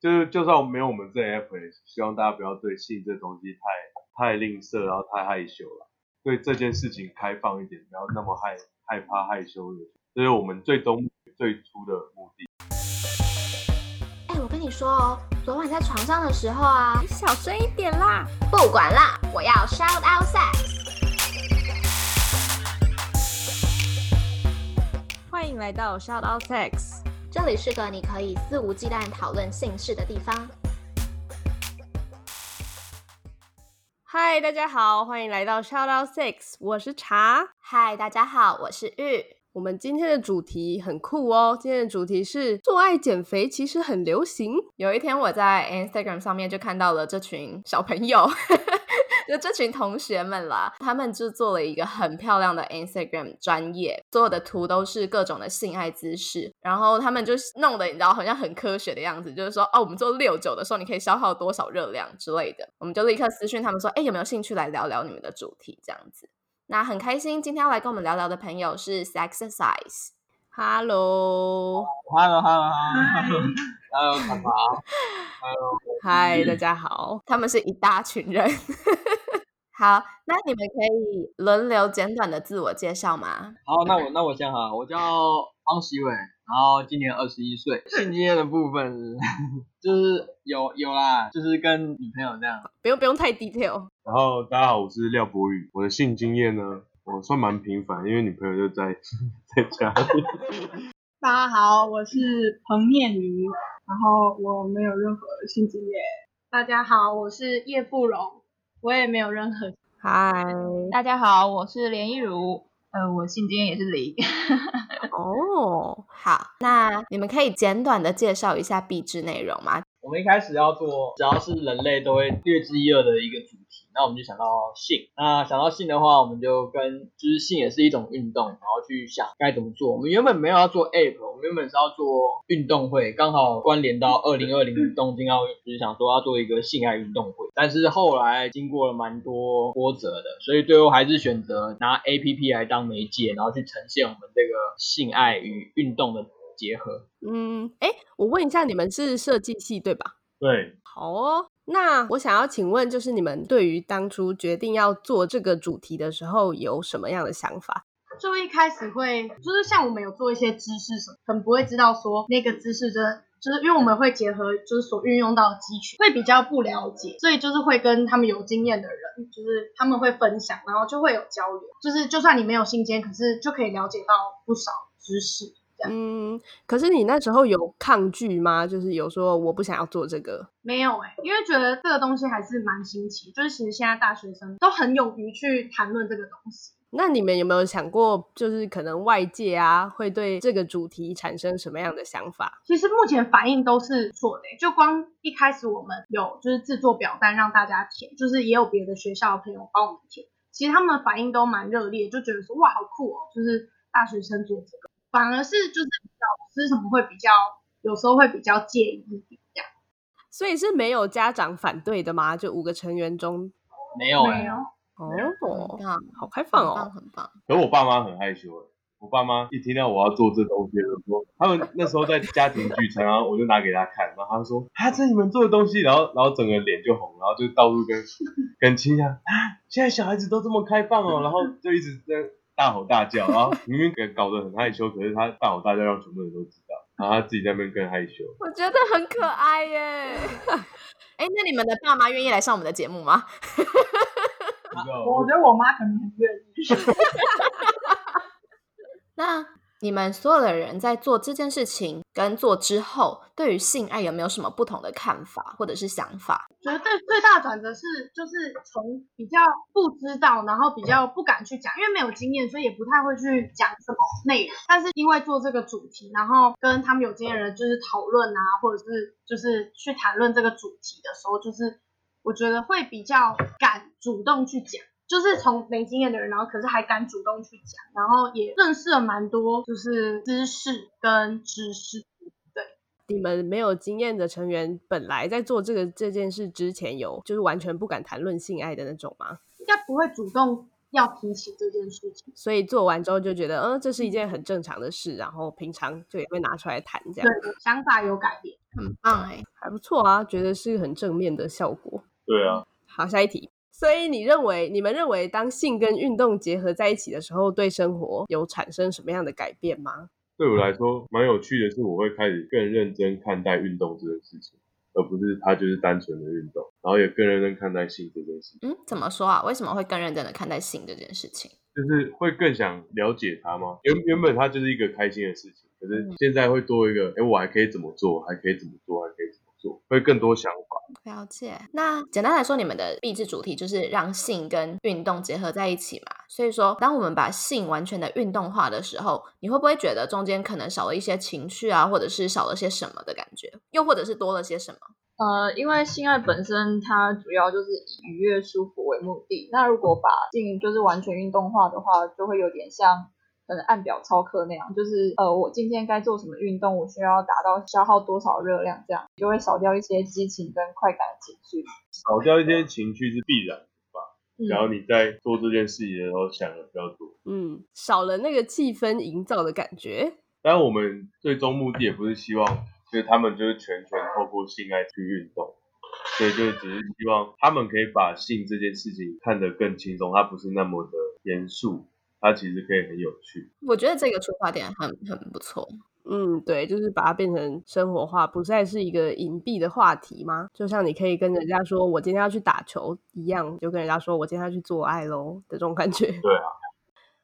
就是就算没有我们这 app，也希望大家不要对性这东西太太吝啬，然后太害羞了。对这件事情开放一点，不要那么害害怕害羞的，这是我们最终最初的目的。哎，我跟你说哦，昨晚在床上的时候啊，你小声一点啦。不管啦，我要 shout out sex。欢迎来到 Shout Out Sex，这里是个你可以肆无忌惮讨论性事的地方。嗨，大家好，欢迎来到 Shout Out Six，我是茶。嗨，大家好，我是玉。我们今天的主题很酷哦，今天的主题是做爱减肥其实很流行。有一天我在 Instagram 上面就看到了这群小朋友。就这群同学们啦，他们就做了一个很漂亮的 Instagram 专业，所有的图都是各种的性爱姿势，然后他们就弄得你知道好像很科学的样子，就是说哦，我们做六九的时候，你可以消耗多少热量之类的，我们就立刻私讯他们说，哎，有没有兴趣来聊聊你们的主题？这样子？那很开心，今天要来跟我们聊聊的朋友是 Sexercise，Hello，Hello，Hello，Hello，爸爸，Hello，嗨，大家好，他们是一大群人。好，那你们可以轮流简短的自我介绍吗？好，那我那我先哈，我叫方喜伟，然后今年二十一岁。性经验的部分 就是有有啦，就是跟女朋友这样，不用不用太 detail。然后大家好，我是廖博宇，我的性经验呢，我算蛮平凡，因为女朋友就在 在家里。大家好，我是彭念瑜，然后我没有任何性经验。大家好，我是叶富荣。我也没有任何。嗨，大家好，我是连一如，呃，我姓今天也是零。哦，好，那你们可以简短的介绍一下壁纸内容吗？我们一开始要做，只要是人类都会略知一二的一个主题，那我们就想到性。那想到性的话，我们就跟就是性也是一种运动，然后去想该怎么做。我们原本没有要做 app，我们原本是要做运动会，刚好关联到二零二零 东京奥运，就是想说要做一个性爱运动会。但是后来经过了蛮多波折的，所以最后还是选择拿 app 来当媒介，然后去呈现我们这个性爱与运动的。结合，嗯，哎，我问一下，你们是设计系对吧？对，好哦。那我想要请问，就是你们对于当初决定要做这个主题的时候，有什么样的想法？就一开始会，就是像我们有做一些知识什么，可能不会知道说那个知识真的，就是因为我们会结合就是所运用到的肌群，会比较不了解，所以就是会跟他们有经验的人，就是他们会分享，然后就会有交流，就是就算你没有信间，可是就可以了解到不少知识。嗯，可是你那时候有抗拒吗？就是有说我不想要做这个？没有哎，因为觉得这个东西还是蛮新奇，就是其实现在大学生都很勇于去谈论这个东西。那你们有没有想过，就是可能外界啊会对这个主题产生什么样的想法？其实目前反应都是错的，就光一开始我们有就是制作表单让大家填，就是也有别的学校的朋友帮我们填，其实他们的反应都蛮热烈，就觉得说哇好酷哦，就是大学生做这个。反而是就是老师什么会比较，有时候会比较介意一点这样，所以是没有家长反对的吗？就五个成员中没有没有哦，好开放哦，很棒。可我爸妈很害羞我爸妈一听到我要做这东西，就说他们那时候在家庭聚餐，然后我就拿给他看，然后他说啊，这你们做的东西，然后然后整个脸就红，然后就到处跟跟亲家啊，现在小孩子都这么开放哦，然后就一直在。大吼大叫，然后明明搞得很害羞，可是他大吼大叫让全部人都知道，然后他自己在那边更害羞。我觉得很可爱耶！哎，那你们的爸妈愿意来上我们的节目吗？我觉得我妈肯定很愿意。那。你们所有的人在做这件事情跟做之后，对于性爱有没有什么不同的看法或者是想法？觉得最最大的转折是，就是从比较不知道，然后比较不敢去讲，因为没有经验，所以也不太会去讲什么内容。但是因为做这个主题，然后跟他们有经验人就是讨论啊，或者是就是去谈论这个主题的时候，就是我觉得会比较敢主动去讲。就是从没经验的人，然后可是还敢主动去讲，然后也认识了蛮多，就是知识跟知识。对，你们没有经验的成员，本来在做这个这件事之前，有就是完全不敢谈论性爱的那种吗？应该不会主动要提起这件事情，所以做完之后就觉得，嗯，这是一件很正常的事，然后平常就也会拿出来谈这样。对，想法有改变。很棒哎。还不错啊，觉得是很正面的效果。对啊，好，下一题。所以你认为，你们认为，当性跟运动结合在一起的时候，对生活有产生什么样的改变吗？对我来说蛮有趣的是，我会开始更认真看待运动这件事情，而不是它就是单纯的运动，然后也更认真看待性这件事情，嗯，怎么说啊？为什么会更认真的看待性这件事情？就是会更想了解它吗？原原本它就是一个开心的事情，可是现在会多一个，哎，我还可以怎么做？还可以怎么做？还可以怎么做？会更多想法。了解。那简单来说，你们的励志主题就是让性跟运动结合在一起嘛？所以说，当我们把性完全的运动化的时候，你会不会觉得中间可能少了一些情绪啊，或者是少了些什么的感觉？又或者是多了些什么？呃，因为性爱本身它主要就是以愉悦舒服为目的，那如果把性就是完全运动化的话，就会有点像可能按表操课那样，就是呃我今天该做什么运动，我需要达到消耗多少热量，这样就会少掉一些激情跟快感的情绪。少掉一些情绪是必然的吧？嗯然后你在做这件事情的时候想的比较多。嗯，少了那个气氛营造的感觉。当然，我们最终目的也不是希望，就是他们就是全权透过性爱去运动，所以就只是希望他们可以把性这件事情看得更轻松，它不是那么的严肃，它其实可以很有趣。我觉得这个出发点很很不错。嗯，对，就是把它变成生活化，不再是一个隐蔽的话题吗？就像你可以跟人家说我今天要去打球一样，就跟人家说我今天要去做爱喽的这种感觉。对啊。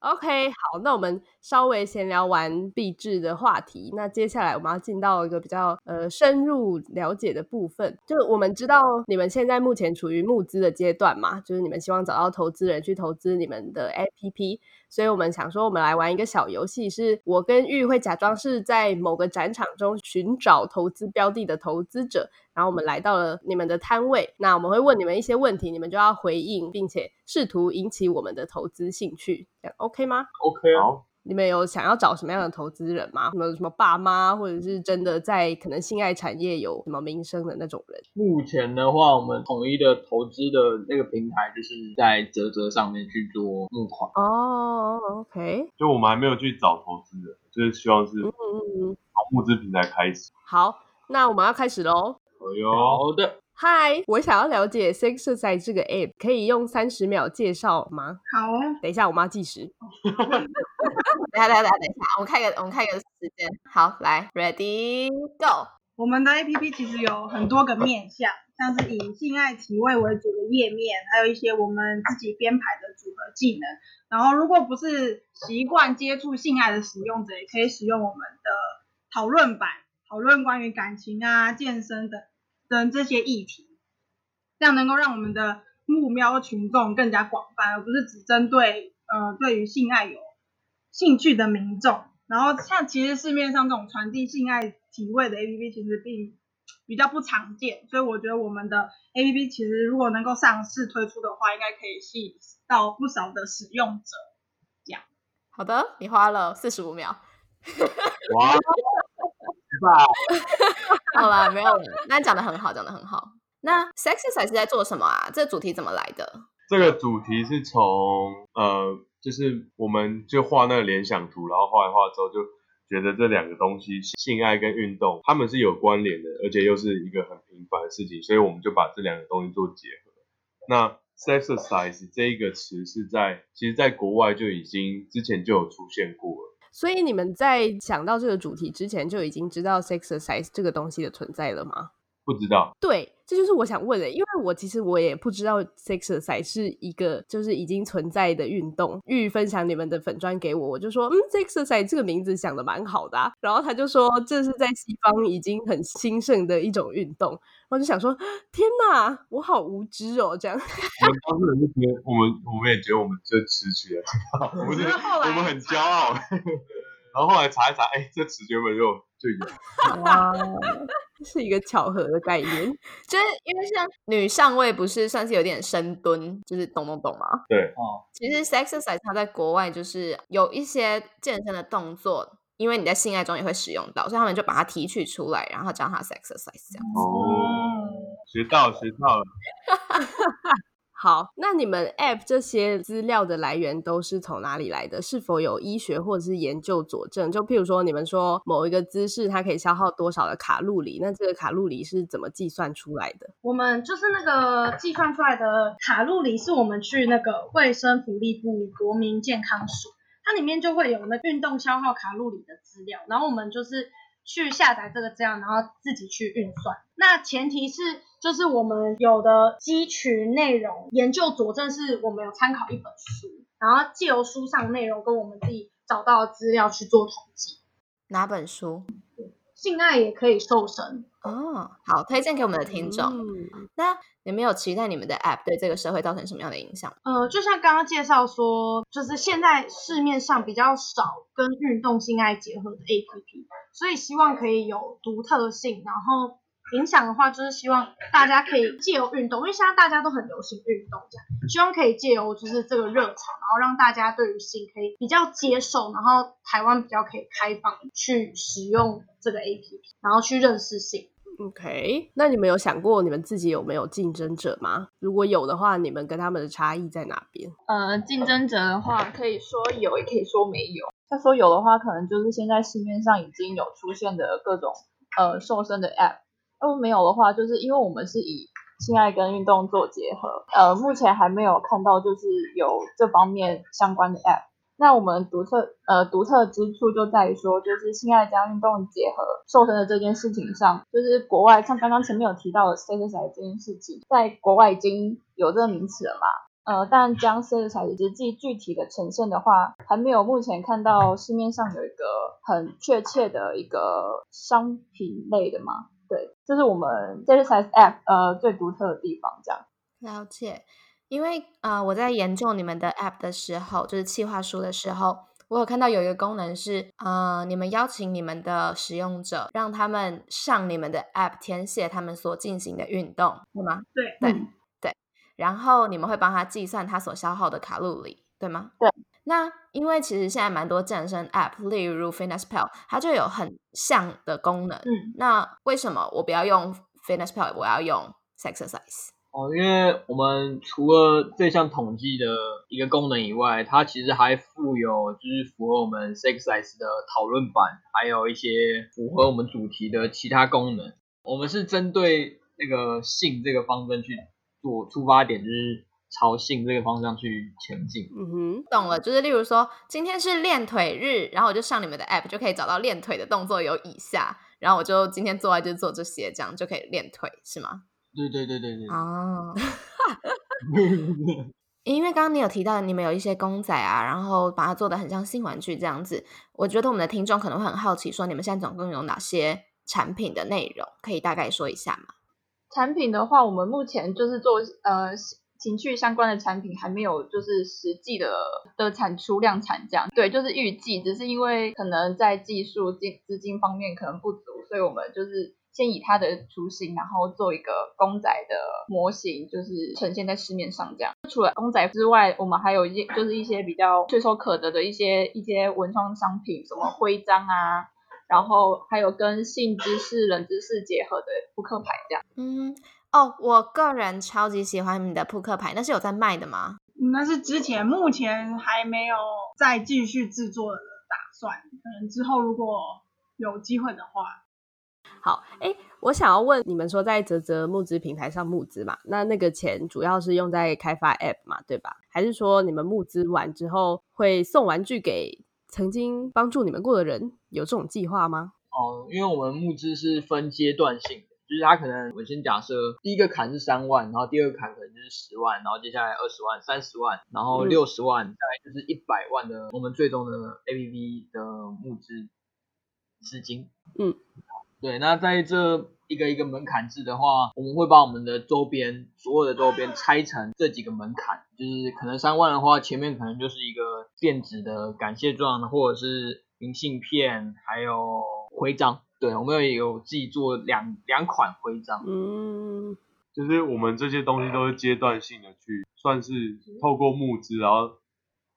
OK，好，那我们稍微闲聊完币制的话题，那接下来我们要进到一个比较呃深入了解的部分。就是我们知道你们现在目前处于募资的阶段嘛，就是你们希望找到投资人去投资你们的 APP，所以我们想说，我们来玩一个小游戏，是我跟玉会假装是在某个展场中寻找投资标的的投资者，然后我们来到了你们的摊位，那我们会问你们一些问题，你们就要回应，并且试图引起我们的投资兴趣，这样 OK 吗？OK。啊，好，你们有想要找什么样的投资人吗？什么什么爸妈，或者是真的在可能性爱产业有什么名声的那种人？目前的话，我们统一的投资的那个平台就是在泽泽上面去做募款。哦，OK，就我们还没有去找投资人，就是希望是从嗯嗯嗯，募资平台开始。好，那我们要开始喽。哎呦，好的，嗨，我想要了解 Sexercise 这个 app，可以用三十秒介绍吗？好哦，等一下，我们要计时。等下，等下，等下，等一下，我们看个，我们看个时间。好，来，Ready Go。我们的 APP 其实有很多个面向，像是以性爱体位为主的页面，还有一些我们自己编排的组合技能。然后，如果不是习惯接触性爱的使用者，也可以使用我们的讨论版，讨论关于感情啊、健身等等这些议题，这样能够让我们的目标群众更加广泛，而不是只针对呃对于性爱有兴趣的民众。然后像其实市面上这种传递性爱体位的 APP 其实并比较不常见，所以我觉得我们的 APP 其实如果能够上市推出的话，应该可以吸引到不少的使用者。这样好的，你花了四十五秒。哇，好啦，没有了。那你讲的很好，讲的很好。那 Sexercise 是在做什么啊？这个主题怎么来的？这个主题是从呃，就是我们就画那个联想图，然后画一画之后就觉得这两个东西，性爱跟运动，它们是有关联的，而且又是一个很平凡的事情，所以我们就把这两个东西做结合。那 sexercise 这一个词是在，其实在国外就已经之前就有出现过了。所以你们在想到这个主题之前，就已经知道 Sexercise 这个东西的存在了吗？不知道，对，这就是我想问的，因为我其实我也不知道 Sexercise 是一个就是已经存在的运动。玉分享你们的粉砖给我，我就说，嗯，Sexercise 这个名字想的蛮好的、啊，然后他就说这是在西方已经很兴盛的一种运动，我就想说，天哪，我好无知哦，这样。我们当事人就觉得，我们我们也觉得我们这词取的很好，我们 是后来我们很骄傲。然后后来查一查，哎，这词原本就就有。哇，是一个巧合的概念。就是因为像女上位不是算是有点深蹲，就是懂懂懂吗？对，哦，其实 Sexercise 它在国外就是有一些健身的动作，因为你在性爱中也会使用到，所以他们就把它提取出来，然后叫它 Sexercise 这样。哦，学到了学到了。好，那你们 App 这些资料的来源都是从哪里来的？是否有医学或者是研究佐证？就譬如说，你们说某一个姿势它可以消耗多少的卡路里，那这个卡路里是怎么计算出来的？我们就是那个计算出来的卡路里，是我们去那个卫生福利部国民健康署，它里面就会有那运动消耗卡路里的资料，然后我们就是去下载这个资料，然后自己去运算。那前提是就是我们有的基群内容研究佐证，是我们有参考一本书，然后借由书上内容跟我们自己找到的资料去做统计。哪本书？性爱也可以瘦身，哦，好，推荐给我们的听众。嗯那你们有期待你们的 App 对这个社会造成什么样的影响吗？呃，就像刚刚介绍说，就是现在市面上比较少跟运动性爱结合的 APP，所以希望可以有独特性，然后影响的话，就是希望大家可以借由运动，因为现在大家都很流行运动，这样希望可以借由就是这个热潮，然后让大家对于性可以比较接受，然后台湾比较可以开放去使用这个 APP，然后去认识性。OK，那你们有想过你们自己有没有竞争者吗？如果有的话，你们跟他们的差异在哪边？呃，竞争者的话，可以说有，也可以说没有。要说有的话，可能就是现在市面上已经有出现的各种呃瘦身的 App。如果没有的话，就是因为我们是以性爱跟运动做结合，呃，目前还没有看到就是有这方面相关的 App。那我们独特呃独特之处就在于说，就是性爱加运动结合瘦身的这件事情上，就是国外像刚刚前面有提到的 s t a t u s 这件事情，在国外已经有这个名词了嘛。呃，但将 s t a t u s 实际具体的呈现的话，还没有目前看到市面上有一个很确切的一个商品类的嘛。对，这是我们 s t a t u s App 呃最独特的地方，这样。了解，因为呃，我在研究你们的 App 的时候，就是企划书的时候，我有看到有一个功能是，呃，你们邀请你们的使用者，让他们上你们的 App 填写他们所进行的运动，对吗？对对、对，然后你们会帮他计算他所消耗的卡路里，对吗？对。那因为其实现在蛮多健身 App，例如 FitnessPal，它就有很像的功能。嗯。那为什么我不要用 FitnessPal，我要用 Sexercise？哦，因为我们除了这项统计的一个功能以外，它其实还附有就是符合我们 Sexize 的讨论版，还有一些符合我们主题的其他功能。我们是针对那个性这个方针去做出发点，就是朝性这个方向去前进。嗯哼，懂了，就是例如说，今天是练腿日，然后我就上你们的 app 就可以找到练腿的动作有以下，然后我就今天做爱就做这些，这样就可以练腿，是吗？对对对对对。哦，因为刚刚你有提到你们有一些公仔啊，然后把它做的很像新玩具这样子，我觉得我们的听众可能会很好奇，说你们现在总共有哪些产品的内容，可以大概说一下吗？产品的话，我们目前就是做呃情趣相关的产品，还没有就是实际的的产出量产这样。对，就是预计，只是因为可能在技术、金资金方面可能不足，所以我们就是先以它的雏形，然后做一个公仔的模型，就是呈现在市面上这样。除了公仔之外，我们还有一些就是一些比较唾手可得的一些一些文创商品，什么徽章啊。然后还有跟性知识、冷知识结合的扑克牌，这样。嗯，哦，我个人超级喜欢你的扑克牌，那是有在卖的吗？那是之前，目前还没有再继续制作的打算，可能之后如果有机会的话。好，哎，我想要问你们说，在泽泽募资平台上募资嘛，那那个钱主要是用在开发 App 嘛，对吧？还是说你们募资完之后会送玩具给曾经帮助你们过的人？有这种计划吗？哦，因为我们募资是分阶段性的，就是他可能我先假设第一个坎是三万，然后第二个坎可能就是十万，然后接下来二十万、三十万，然后嗯六十万，再来就是一百万的我们最终的 APP 的募资资金。嗯，对，那在这一个一个门槛制的话，我们会把我们的周边所有的周边拆成这几个门槛，就是可能三万的话，前面可能就是一个电子的感谢状，或者是明信片，还有徽章。对，我们有有自己做两两款徽章。嗯，就是我们这些东西都是阶段性的去，算是透过募资，然后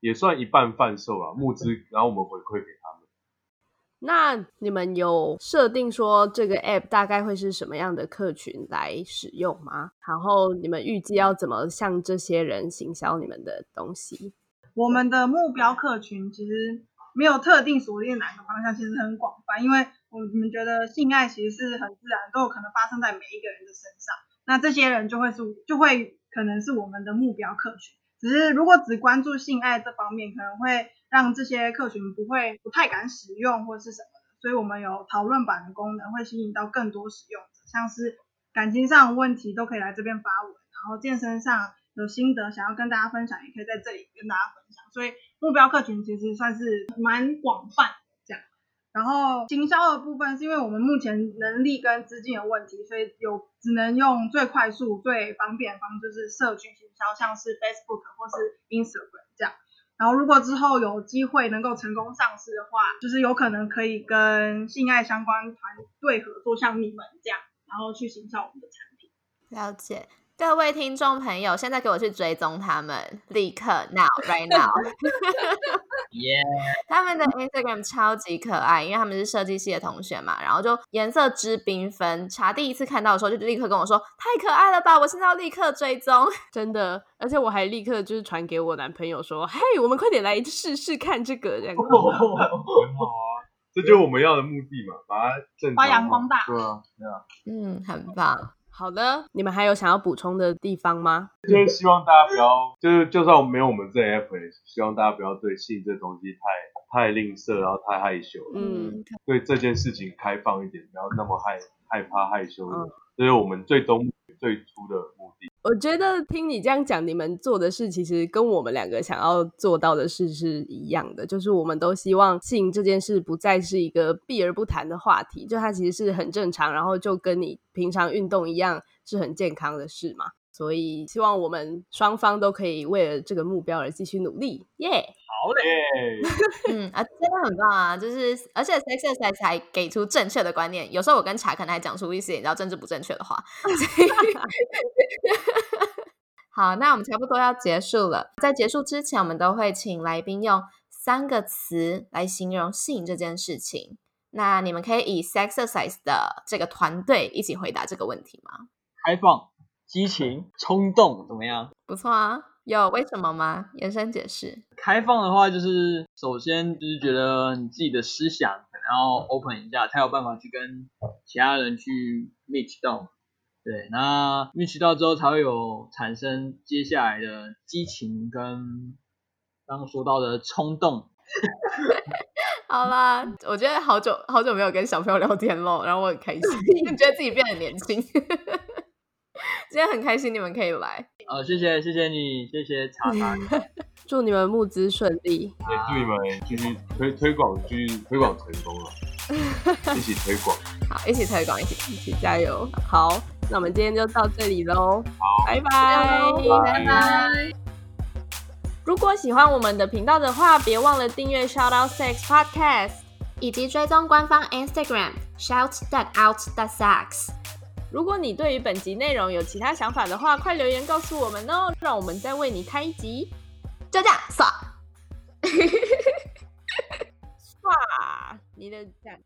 也算一半贩售了募资，然后我们回馈给他们。那你们有设定说这个 app 大概会是什么样的客群来使用吗？然后你们预计要怎么向这些人行销你们的东西？我们的目标客群其实没有特定锁定哪个方向，其实很广泛，因为我们觉得性爱其实是很自然，都有可能发生在每一个人的身上。那这些人就会是就会可能是我们的目标客群。只是如果只关注性爱这方面，可能会让这些客群不会不太敢使用或是什么的。所以我们有讨论版的功能，会吸引到更多使用者，像是感情上的问题都可以来这边发文，然后健身上有心得想要跟大家分享，也可以在这里跟大家分享。所以目标客群其实算是蛮广泛。然后行销的部分是因为我们目前能力跟资金有问题，所以有只能用最快速、最方便的方式，就是社群行销，像是 Facebook 或是 Instagram 这样。然后如果之后有机会能够成功上市的话，就是有可能可以跟性爱相关团队合作，像你们这样，然后去行销我们的产品。了解。各位听众朋友，现在给我去追踪他们，立刻 now right now。耶！他们的 Instagram 超级可爱，因为他们是设计系的同学嘛，然后就颜色之缤纷。茶第一次看到的时候，就立刻跟我说：“太可爱了吧！”我现在要立刻追踪，真的。而且我还立刻就是传给我男朋友说：“嘿，我们快点来试试看这个。”这样很好啊，这就是我们要的目的嘛，把它正发扬光大。对啊，对啊。嗯，很棒。好的，你们还有想要补充的地方吗？就是希望大家不要，就是就算我没有我们这 app，希望大家不要对性这东西太太吝啬，然后太害羞。嗯，对这件事情开放一点，不要那么害害怕害羞。这是我们最终最初的。我觉得听你这样讲，你们做的事其实跟我们两个想要做到的事是一样的，就是我们都希望性这件事不再是一个避而不谈的话题，就它其实是很正常，然后就跟你平常运动一样是很健康的事嘛。所以希望我们双方都可以为了这个目标而继续努力，耶！嘞，嗯啊，真的很棒啊！就是而且 Sex 才才给出正确的观念，有时候我跟茶可能还讲出一些你知道政治不正确的话。好，那我们差不多要结束了，在结束之前，我们都会请来宾用三个词来形容性这件事情。那你们可以以 Sexercise 的这个团队一起回答这个问题吗？开放、激情、冲动，怎么样？不错啊。有为什么吗？延伸解释。开放的话，就是首先就是觉得你自己的思想可能要 open 一下，才有办法去跟其他人去 meet 到。对，那 meet 到之后，才会有产生接下来的激情跟刚刚说到的冲动。好啦，我觉得好久好久没有跟小朋友聊天了，然后我很开心，觉得自己变得年轻。今天很开心你们可以来，呃，谢谢谢谢你，谢谢茶 茶，祝你们募资顺利，也祝你们继续推推广，继续推广成功了，一起推广，好，一起推广，一起一起加油，好，那我们今天就到这里喽，好，拜拜拜拜。如果喜欢我们的频道的话，别忘了订阅 Shout Out Sex Podcast，以及追踪官方 Instagram Shout That Out That Sex。如果你对于本集内容有其他想法的话，快留言告诉我们哦，让我们再为你开一集。就这样，刷，刷，你的赞。